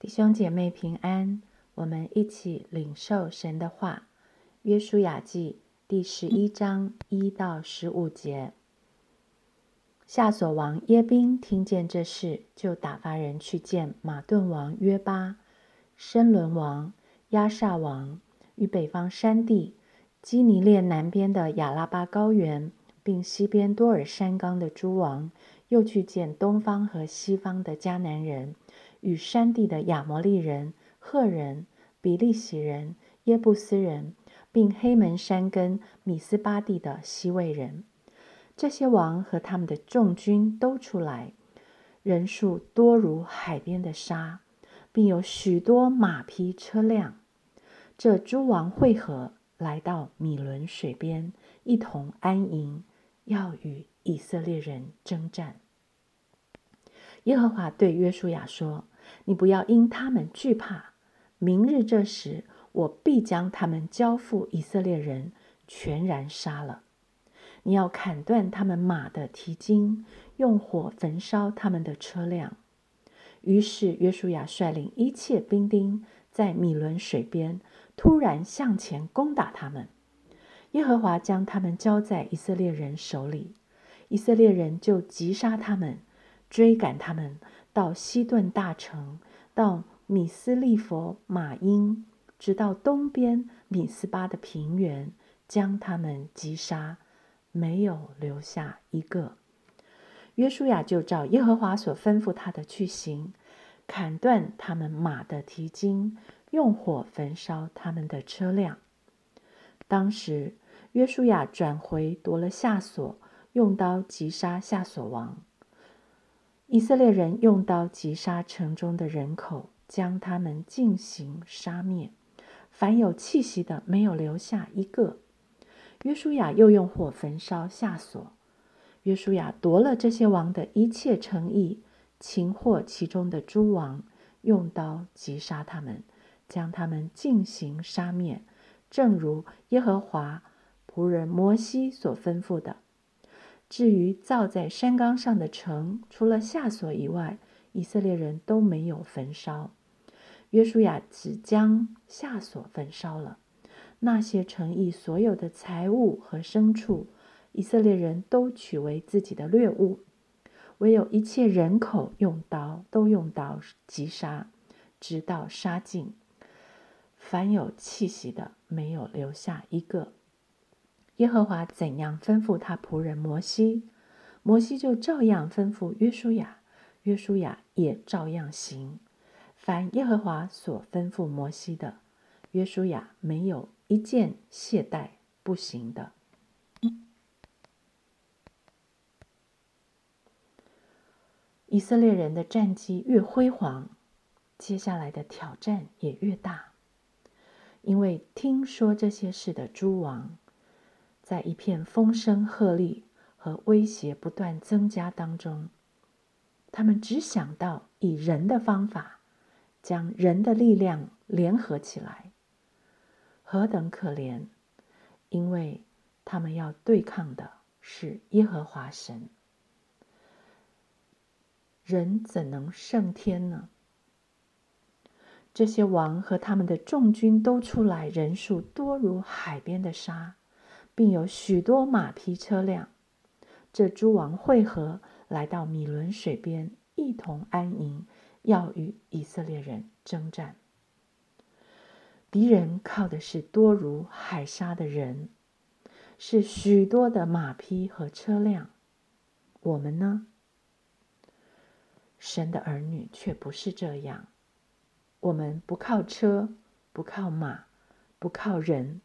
弟兄姐妹平安，我们一起领受神的话。约书亚记第十一章一到十五节。夏所王耶宾听见这事，就打发人去见马顿王约巴、申伦王、亚萨王与北方山地、基尼列南边的亚拉巴高原，并西边多尔山冈的诸王，又去见东方和西方的迦南人。与山地的亚摩利人、赫人、比利洗人、耶布斯人，并黑门山根米斯巴地的西魏人，这些王和他们的众军都出来，人数多如海边的沙，并有许多马匹车辆。这诸王会合，来到米伦水边，一同安营，要与以色列人征战。耶和华对约书亚说：“你不要因他们惧怕。明日这时，我必将他们交付以色列人，全然杀了。你要砍断他们马的蹄筋，用火焚烧他们的车辆。”于是约书亚率领一切兵丁，在米伦水边突然向前攻打他们。耶和华将他们交在以色列人手里，以色列人就击杀他们。追赶他们到西顿大城，到米斯利佛马因，直到东边米斯巴的平原，将他们击杀，没有留下一个。约书亚就照耶和华所吩咐他的去行，砍断他们马的蹄筋，用火焚烧他们的车辆。当时约书亚转回夺了夏所，用刀击杀夏所王。以色列人用刀击杀城中的人口，将他们进行杀灭，凡有气息的没有留下一个。约书亚又用火焚烧下所。约书亚夺了这些王的一切诚意，擒获其中的诸王，用刀击杀他们，将他们进行杀灭，正如耶和华仆人摩西所吩咐的。至于造在山冈上的城，除了夏所以外，以色列人都没有焚烧。约书亚只将夏所焚烧了。那些城邑所有的财物和牲畜，以色列人都取为自己的掠物。唯有一切人口用刀都用刀击杀，直到杀尽。凡有气息的，没有留下一个。耶和华怎样吩咐他仆人摩西，摩西就照样吩咐约书亚，约书亚也照样行。凡耶和华所吩咐摩西的，约书亚没有一件懈怠不行的。以色列人的战绩越辉煌，接下来的挑战也越大，因为听说这些事的诸王。在一片风声鹤唳和威胁不断增加当中，他们只想到以人的方法，将人的力量联合起来。何等可怜！因为他们要对抗的是耶和华神。人怎能胜天呢？这些王和他们的众军都出来，人数多如海边的沙。并有许多马匹车辆，这诸王会合，来到米伦水边，一同安营，要与以色列人征战。敌人靠的是多如海沙的人，是许多的马匹和车辆。我们呢？神的儿女却不是这样，我们不靠车，不靠马，不靠人，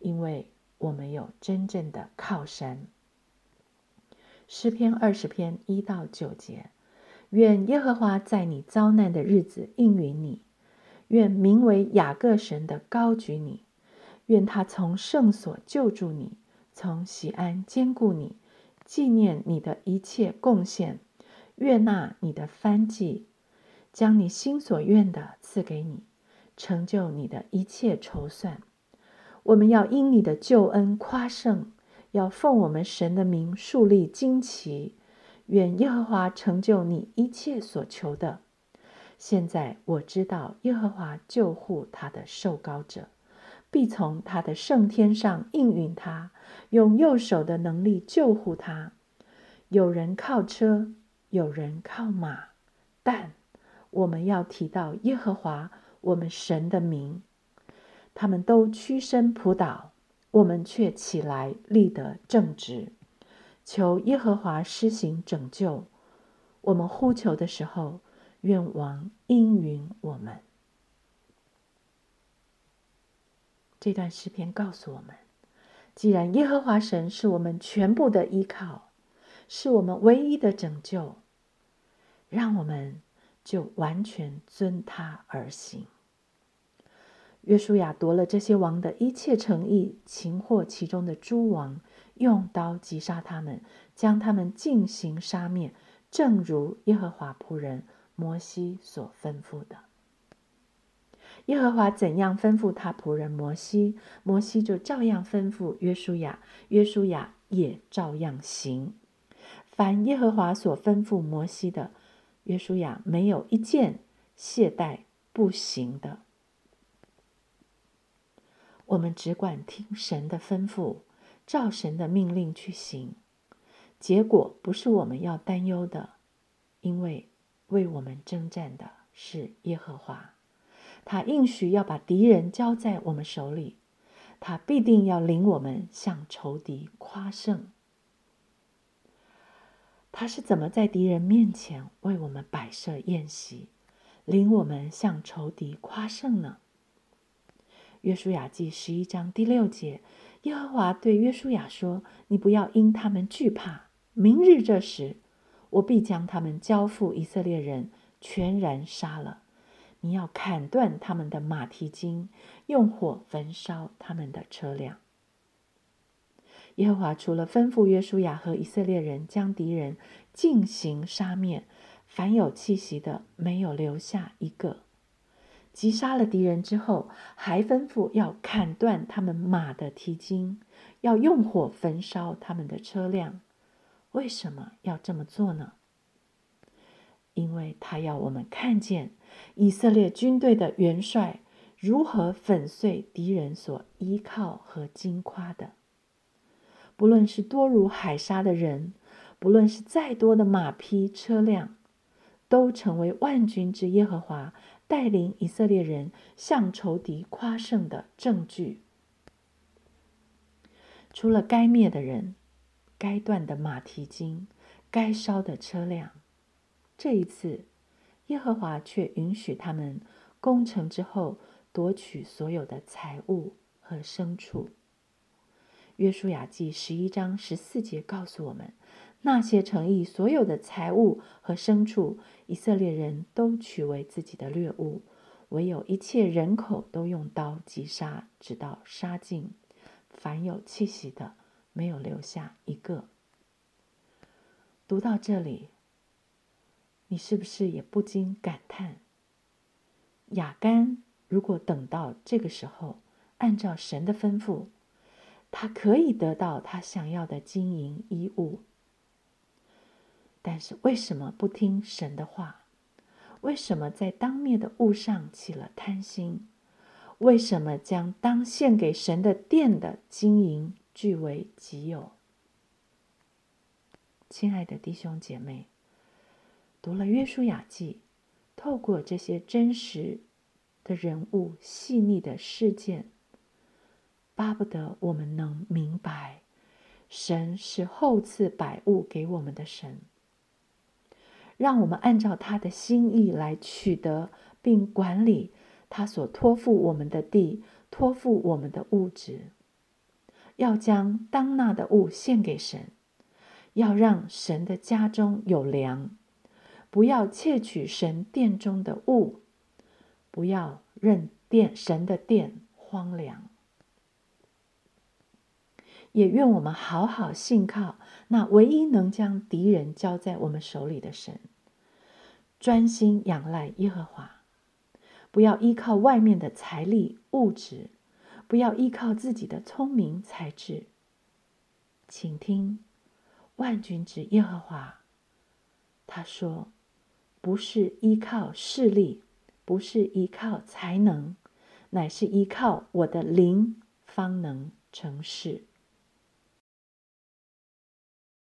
因为。我们有真正的靠山。诗篇二十篇一到九节：愿耶和华在你遭难的日子应允你；愿名为雅各神的高举你；愿他从圣所救助你，从喜安坚固你，纪念你的一切贡献，悦纳你的翻祭，将你心所愿的赐给你，成就你的一切筹算。我们要因你的救恩夸胜，要奉我们神的名树立旌旗。愿耶和华成就你一切所求的。现在我知道耶和华救护他的受膏者，必从他的圣天上应允他，用右手的能力救护他。有人靠车，有人靠马，但我们要提到耶和华我们神的名。他们都屈身仆倒，我们却起来立得正直，求耶和华施行拯救。我们呼求的时候。愿王应允我们。这段诗篇告诉我们：既然耶和华神是我们全部的依靠，是我们唯一的拯救，让我们就完全遵他而行。约书亚夺了这些王的一切诚意，擒获其中的诸王，用刀击杀他们，将他们进行杀灭，正如耶和华仆人。摩西所吩咐的，耶和华怎样吩咐他仆人摩西，摩西就照样吩咐约书亚，约书亚也照样行。凡耶和华所吩咐摩西的，约书亚没有一件懈怠不行的。我们只管听神的吩咐，照神的命令去行，结果不是我们要担忧的，因为。为我们征战的是耶和华，他应许要把敌人交在我们手里，他必定要领我们向仇敌夸胜。他是怎么在敌人面前为我们摆设宴席，领我们向仇敌夸胜呢？约书亚记十一章第六节，耶和华对约书亚说：“你不要因他们惧怕，明日这时。”我必将他们交付以色列人，全然杀了。你要砍断他们的马蹄筋，用火焚烧他们的车辆。耶和华除了吩咐约书亚和以色列人将敌人进行杀灭，凡有气息的没有留下一个。击杀了敌人之后，还吩咐要砍断他们马的蹄筋，要用火焚烧他们的车辆。为什么要这么做呢？因为他要我们看见以色列军队的元帅如何粉碎敌人所依靠和惊夸的。不论是多如海沙的人，不论是再多的马匹车辆，都成为万军之耶和华带领以色列人向仇敌夸胜的证据。除了该灭的人。该断的马蹄筋，该烧的车辆，这一次，耶和华却允许他们攻城之后夺取所有的财物和牲畜。约书亚记十一章十四节告诉我们，那些城邑所有的财物和牲畜，以色列人都取为自己的掠物，唯有一切人口都用刀击杀，直到杀尽，凡有气息的。没有留下一个。读到这里，你是不是也不禁感叹：雅干如果等到这个时候，按照神的吩咐，他可以得到他想要的金银衣物，但是为什么不听神的话？为什么在当灭的物上起了贪心？为什么将当献给神的殿的金银？据为己有，亲爱的弟兄姐妹，读了约书亚记，透过这些真实的人物、细腻的事件，巴不得我们能明白，神是厚赐百物给我们的神，让我们按照他的心意来取得并管理他所托付我们的地、托付我们的物质。要将当纳的物献给神，要让神的家中有粮，不要窃取神殿中的物，不要任殿神的殿荒凉。也愿我们好好信靠那唯一能将敌人交在我们手里的神，专心仰赖耶和华，不要依靠外面的财力物质。不要依靠自己的聪明才智，请听万军之耶和华。他说：“不是依靠势力，不是依靠才能，乃是依靠我的灵方能成事。